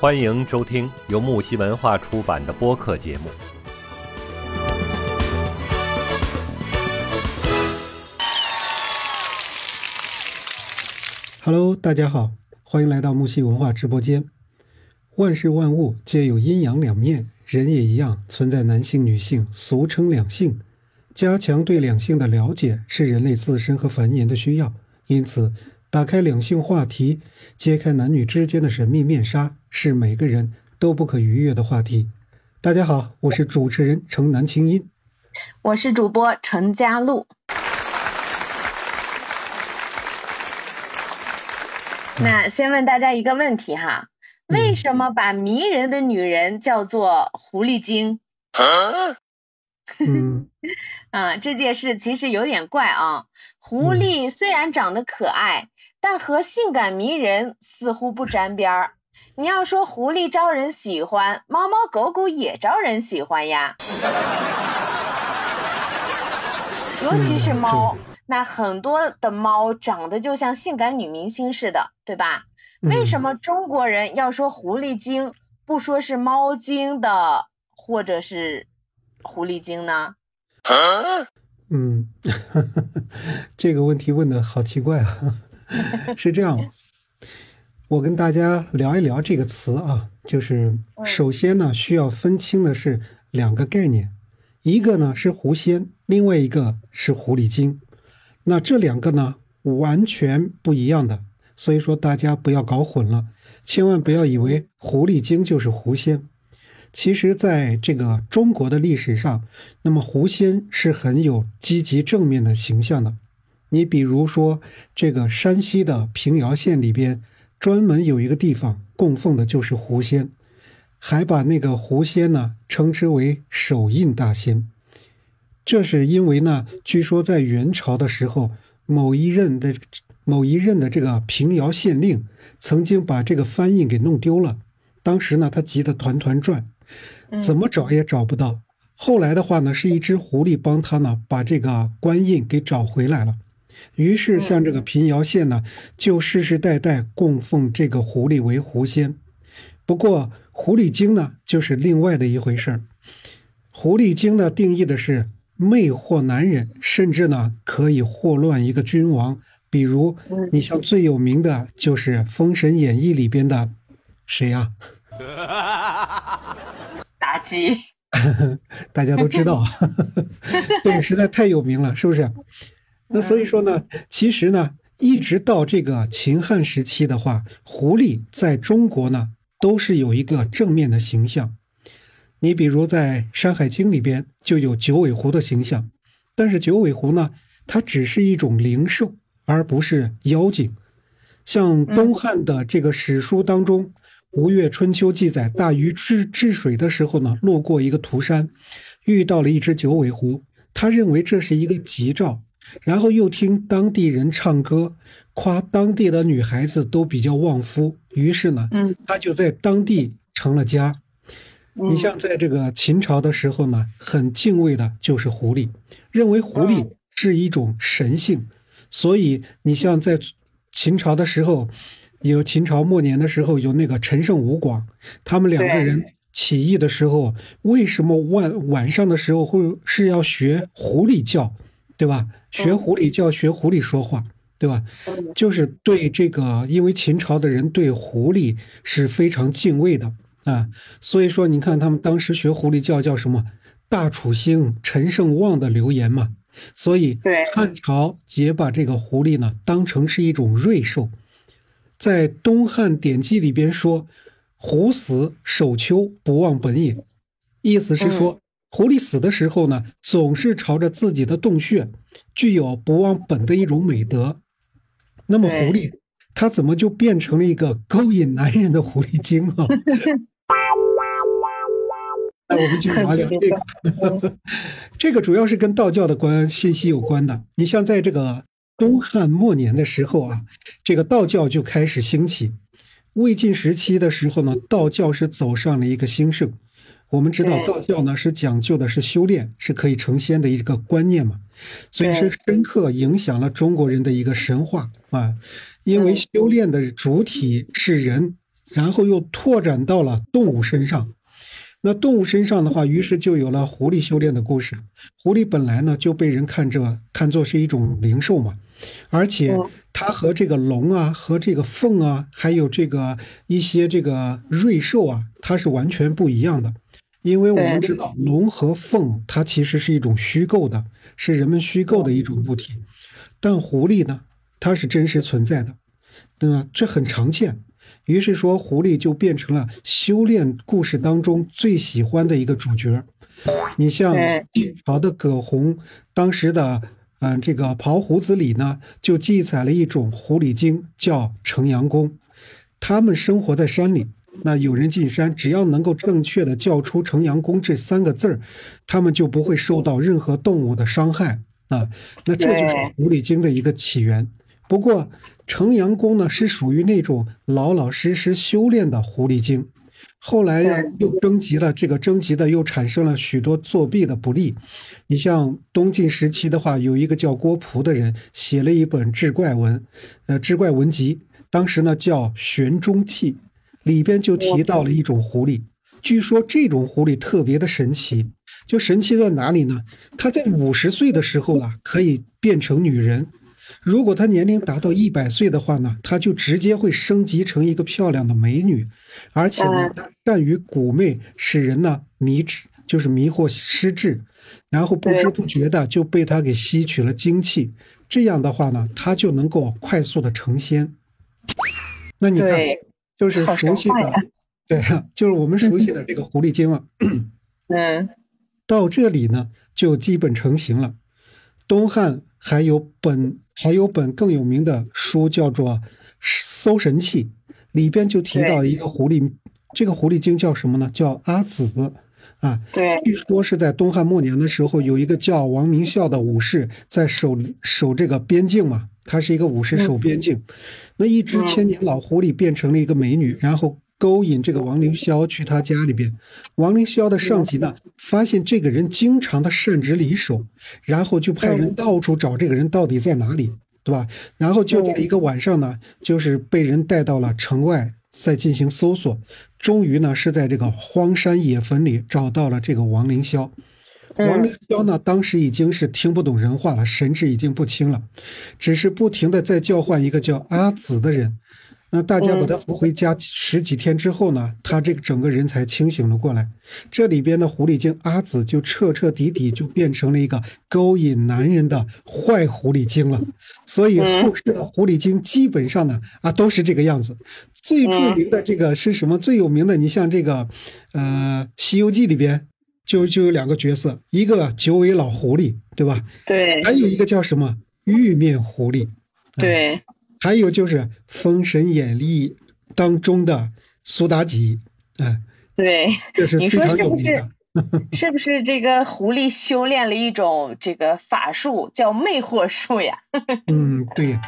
欢迎收听由木西文化出版的播客节目。Hello，大家好，欢迎来到木西文化直播间。万事万物皆有阴阳两面，人也一样，存在男性、女性，俗称两性。加强对两性的了解是人类自身和繁衍的需要，因此，打开两性话题，揭开男女之间的神秘面纱，是每个人都不可逾越的话题。大家好，我是主持人城南青音，我是主播陈佳璐。那先问大家一个问题哈，为什么把迷人的女人叫做狐狸精？嗯，啊，这件事其实有点怪啊。狐狸虽然长得可爱，但和性感迷人似乎不沾边儿。你要说狐狸招人喜欢，猫猫狗狗也招人喜欢呀。尤其是猫，那很多的猫长得就像性感女明星似的，对吧？为什么中国人要说狐狸精，不说是猫精的，或者是？狐狸精呢？嗯，这个问题问的好奇怪啊！是这样，我跟大家聊一聊这个词啊，就是首先呢，需要分清的是两个概念，一个呢是狐仙，另外一个是狐狸精。那这两个呢完全不一样的，所以说大家不要搞混了，千万不要以为狐狸精就是狐仙。其实，在这个中国的历史上，那么狐仙是很有积极正面的形象的。你比如说，这个山西的平遥县里边，专门有一个地方供奉的就是狐仙，还把那个狐仙呢称之为手印大仙。这是因为呢，据说在元朝的时候，某一任的某一任的这个平遥县令曾经把这个翻印给弄丢了，当时呢，他急得团团转。怎么找也找不到。后来的话呢，是一只狐狸帮他呢把这个官印给找回来了。于是像这个平遥县呢，就世世代代供奉这个狐狸为狐仙。不过狐狸精呢，就是另外的一回事儿。狐狸精呢，定义的是魅惑男人，甚至呢可以祸乱一个君王。比如你像最有名的就是《封神演义》里边的谁呀？妲己，大家都知道，对，实在太有名了，是不是？那所以说呢，其实呢，一直到这个秦汉时期的话，狐狸在中国呢都是有一个正面的形象。你比如在《山海经》里边就有九尾狐的形象，但是九尾狐呢，它只是一种灵兽，而不是妖精。像东汉的这个史书当中。《吴越春秋》记载，大禹治治水的时候呢，路过一个涂山，遇到了一只九尾狐。他认为这是一个吉兆，然后又听当地人唱歌，夸当地的女孩子都比较旺夫。于是呢，嗯，他就在当地成了家。你像在这个秦朝的时候呢，很敬畏的就是狐狸，认为狐狸是一种神性。所以你像在秦朝的时候。有秦朝末年的时候，有那个陈胜吴广，他们两个人起义的时候，为什么晚晚上的时候会是要学狐狸叫，对吧？学狐狸叫，学狐狸说话，对吧？就是对这个，因为秦朝的人对狐狸是非常敬畏的啊，所以说你看他们当时学狐狸叫叫什么“大楚兴，陈胜旺”的流言嘛，所以汉朝也把这个狐狸呢当成是一种瑞兽。在东汉典籍里边说，狐死首丘，不忘本也。意思是说，狐狸死的时候呢，总是朝着自己的洞穴，具有不忘本的一种美德。那么，狐狸它怎么就变成了一个勾引男人的狐狸精啊？那我们继续聊聊这个。这个主要是跟道教的关信息有关的。你像在这个。东汉末年的时候啊，这个道教就开始兴起。魏晋时期的时候呢，道教是走上了一个兴盛。我们知道道教呢是讲究的是修炼是可以成仙的一个观念嘛，所以是深刻影响了中国人的一个神话啊。因为修炼的主体是人，然后又拓展到了动物身上。那动物身上的话，于是就有了狐狸修炼的故事。狐狸本来呢就被人看着看作是一种灵兽嘛，而且它和这个龙啊、和这个凤啊，还有这个一些这个瑞兽啊，它是完全不一样的。因为我们知道龙和凤它其实是一种虚构的，是人们虚构的一种物体，但狐狸呢，它是真实存在的，那么？这很常见。于是说，狐狸就变成了修炼故事当中最喜欢的一个主角。你像晋朝的葛洪，当时的嗯这个《刨胡子》里呢，就记载了一种狐狸精，叫城阳公。他们生活在山里，那有人进山，只要能够正确的叫出“城阳公”这三个字儿，他们就不会受到任何动物的伤害啊。那这就是狐狸精的一个起源。不过，城阳公呢是属于那种老老实实修炼的狐狸精，后来又征集了这个征集的又产生了许多作弊的不利。你像东晋时期的话，有一个叫郭璞的人写了一本志怪文，呃，志怪文集，当时呢叫《玄中记》，里边就提到了一种狐狸。据说这种狐狸特别的神奇，就神奇在哪里呢？它在五十岁的时候啊，可以变成女人。如果她年龄达到一百岁的话呢，她就直接会升级成一个漂亮的美女，而且呢，善于蛊魅，使人呢迷智，就是迷惑失智，然后不知不觉的就被她给吸取了精气。这样的话呢，她就能够快速的成仙。那你看，就是熟悉的，对，就是我们熟悉的这个狐狸精啊。嗯，到这里呢，就基本成型了。东汉还有本。还有本更有名的书叫做《搜神器》，里边就提到一个狐狸，这个狐狸精叫什么呢？叫阿紫啊。对，据说是在东汉末年的时候，有一个叫王明孝的武士在守守这个边境嘛，他是一个武士守边境，那一只千年老狐狸变成了一个美女，然后。勾引这个王凌霄去他家里边，王凌霄的上级呢，发现这个人经常的擅执离手，然后就派人到处找这个人到底在哪里，对吧？然后就在一个晚上呢，就是被人带到了城外，在进行搜索，终于呢是在这个荒山野坟里找到了这个王凌霄。王凌霄呢，当时已经是听不懂人话了，神志已经不清了，只是不停的在叫唤一个叫阿紫的人。那大家把他扶回家十几天之后呢，他这个整个人才清醒了过来。这里边的狐狸精阿紫就彻彻底底就变成了一个勾引男人的坏狐狸精了。所以后世的狐狸精基本上呢啊都是这个样子。最著名的这个是什么？最有名的，你像这个，呃，《西游记》里边就就有两个角色，一个九尾老狐狸，对吧？对。还有一个叫什么玉面狐狸？对。还有就是《封神演义》当中的苏妲己，哎，对，这是非常有名的。是不是这个狐狸修炼了一种这个法术，叫魅惑术呀？嗯，对。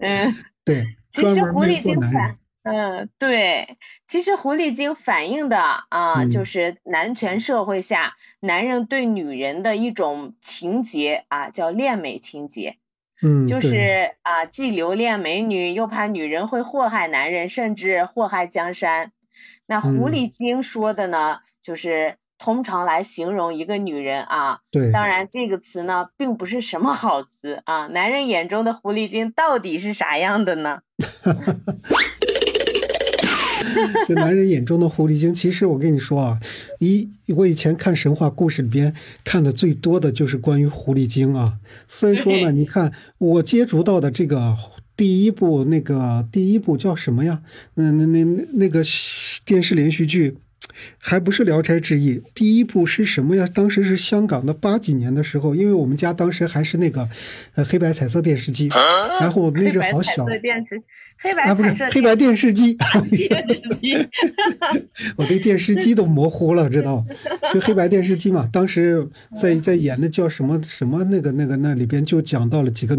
嗯，对，其实狐狸精反，嗯，对，其实狐狸精反映的啊，就是男权社会下男人对女人的一种情节啊，叫恋美情节。嗯，就是啊，既留恋美女，又怕女人会祸害男人，甚至祸害江山。那狐狸精说的呢，就是通常来形容一个女人啊。对。当然，这个词呢，并不是什么好词啊。男人眼中的狐狸精到底是啥样的呢？这男人眼中的狐狸精，其实我跟你说啊，一我以前看神话故事里边看的最多的就是关于狐狸精啊。所以说呢，你看我接触到的这个第一部那个第一部叫什么呀？那那那那个电视连续剧。还不是《聊斋志异》，第一部是什么呀？当时是香港的八几年的时候，因为我们家当时还是那个呃黑白彩色电视机，然后我那阵好小，黑白不是黑白电视机，电视机，我对电视机都模糊了，知道就黑白电视机嘛，当时在在演的叫什么什么那个那个那里边就讲到了几个。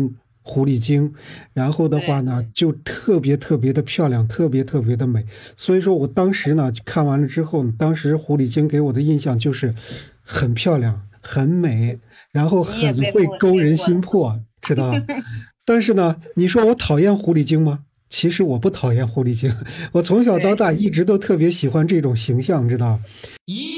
狐狸精，然后的话呢，就特别特别的漂亮，特别特别的美。所以说我当时呢看完了之后，当时狐狸精给我的印象就是很漂亮、很美，然后很会勾人心魄，知道但是呢，你说我讨厌狐狸精吗？其实我不讨厌狐狸精，我从小到大一直都特别喜欢这种形象，知道？嗯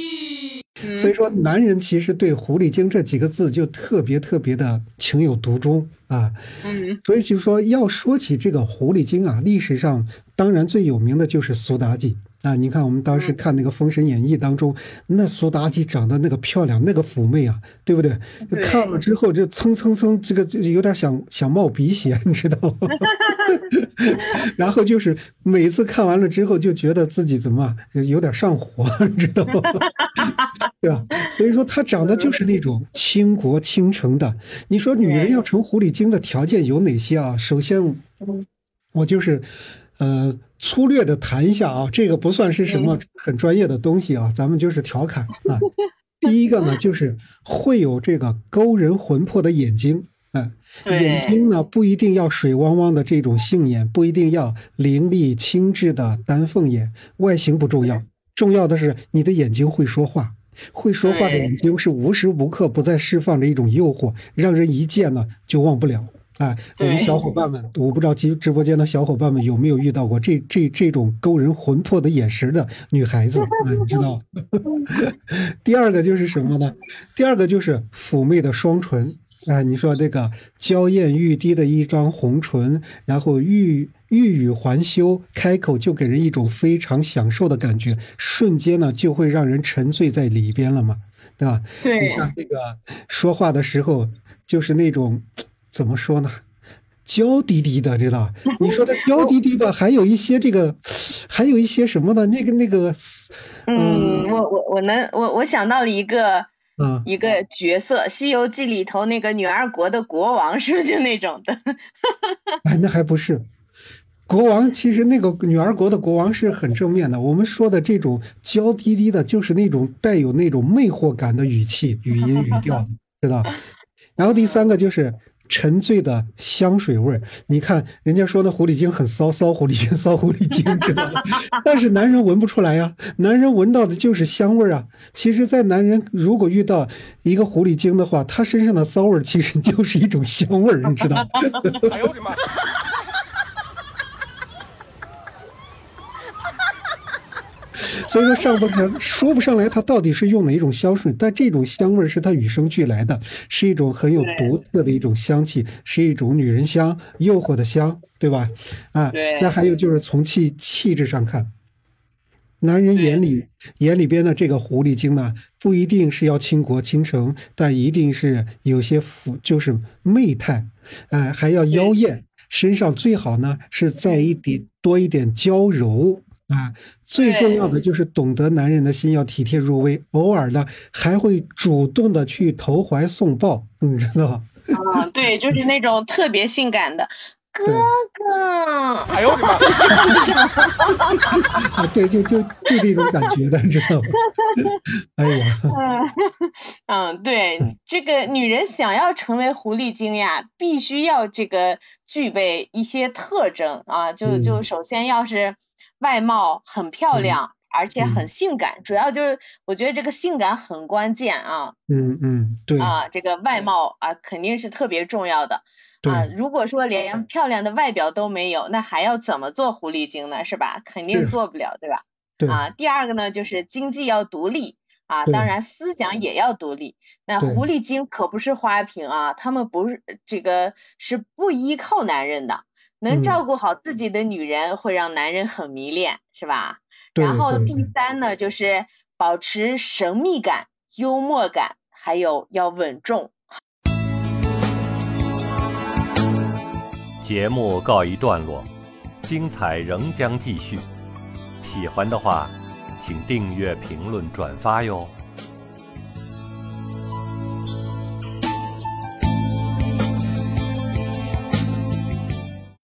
所以说，男人其实对“狐狸精”这几个字就特别特别的情有独钟啊。嗯。所以就说要说起这个狐狸精啊，历史上当然最有名的就是苏妲己啊。你看我们当时看那个《封神演义》当中，那苏妲己长得那个漂亮，那个妩媚啊，对不对？对看了之后就蹭蹭蹭，这个就有点想想冒鼻血，你知道吗？然后就是每次看完了之后，就觉得自己怎么啊有点上火，你知道吗？对吧？所以说她长得就是那种倾国倾城的。你说女人要成狐狸精的条件有哪些啊？首先，我就是呃粗略的谈一下啊，这个不算是什么很专业的东西啊，咱们就是调侃啊。第一个呢，就是会有这个勾人魂魄的眼睛，嗯、对眼睛呢不一定要水汪汪的这种杏眼，不一定要凌厉清致的丹凤眼，外形不重要，重要的是你的眼睛会说话。会说话的眼睛是无时无刻不在释放着一种诱惑，让人一见呢就忘不了。哎，我们小伙伴们，我不知道直直播间的小伙伴们有没有遇到过这这这种勾人魂魄的眼神的女孩子啊？你知道？第二个就是什么呢？第二个就是妩媚的双唇。哎，你说这个娇艳欲滴的一张红唇，然后欲欲语还休，开口就给人一种非常享受的感觉，瞬间呢就会让人沉醉在里边了嘛，对吧？对你像这个说话的时候，就是那种怎么说呢，娇滴滴的，知道？你说的娇滴滴吧，还有一些这个，还有一些什么呢？那个那个，嗯，我我我能我我想到了一个嗯，一个角色，《西游记》里头那个女儿国的国王是不是就那种的？哎，那还不是。国王其实那个女儿国的国王是很正面的，我们说的这种娇滴滴的，就是那种带有那种魅惑感的语气、语音、语调，知道？然后第三个就是沉醉的香水味儿。你看人家说那狐狸精很骚，骚狐狸精，骚狐狸精，知道吗？但是男人闻不出来呀，男人闻到的就是香味儿啊。其实，在男人如果遇到一个狐狸精的话，他身上的骚味儿其实就是一种香味儿，你知道吗？哎呦我的妈！所以说上不上说不上来，它到底是用哪一种香水，但这种香味儿是它与生俱来的，是一种很有独特的一种香气，是一种女人香，诱惑的香，对吧？啊，再还有就是从气气质上看，男人眼里眼里边的这个狐狸精呢，不一定是要倾国倾城，但一定是有些腐，就是媚态，哎、还要妖艳，身上最好呢是在一点多一点娇柔。啊，最重要的就是懂得男人的心，要体贴入微，偶尔呢还会主动的去投怀送抱，你知道吗？嗯，对，就是那种特别性感的哥哥。哎呦我的妈！啊，对，就就就这种感觉的，你知道吗？哎呀，嗯，对，这个女人想要成为狐狸精呀，必须要这个具备一些特征啊，就就嗯首先要是外貌很漂亮，而且很性感，主要就是我觉得这个性感很关键啊嗯嗯，对啊，这个外貌啊肯定是特别重要的啊。如果说连漂亮的外表都没有，那还要怎么做狐狸精呢？是吧？肯定做不了，对吧？对，啊，第二个呢，就是经济要独立啊，当然思想也要独立。那狐狸精可不是花瓶啊，他们不是这个是不依靠男人的，能嗯照顾好自己的女人会让男人很迷恋，是吧？然后第三呢，就是保持神秘感、幽默感，还有要稳重。节目告一段落，精彩仍将继续。喜欢的话，请订阅、评论、转发哟。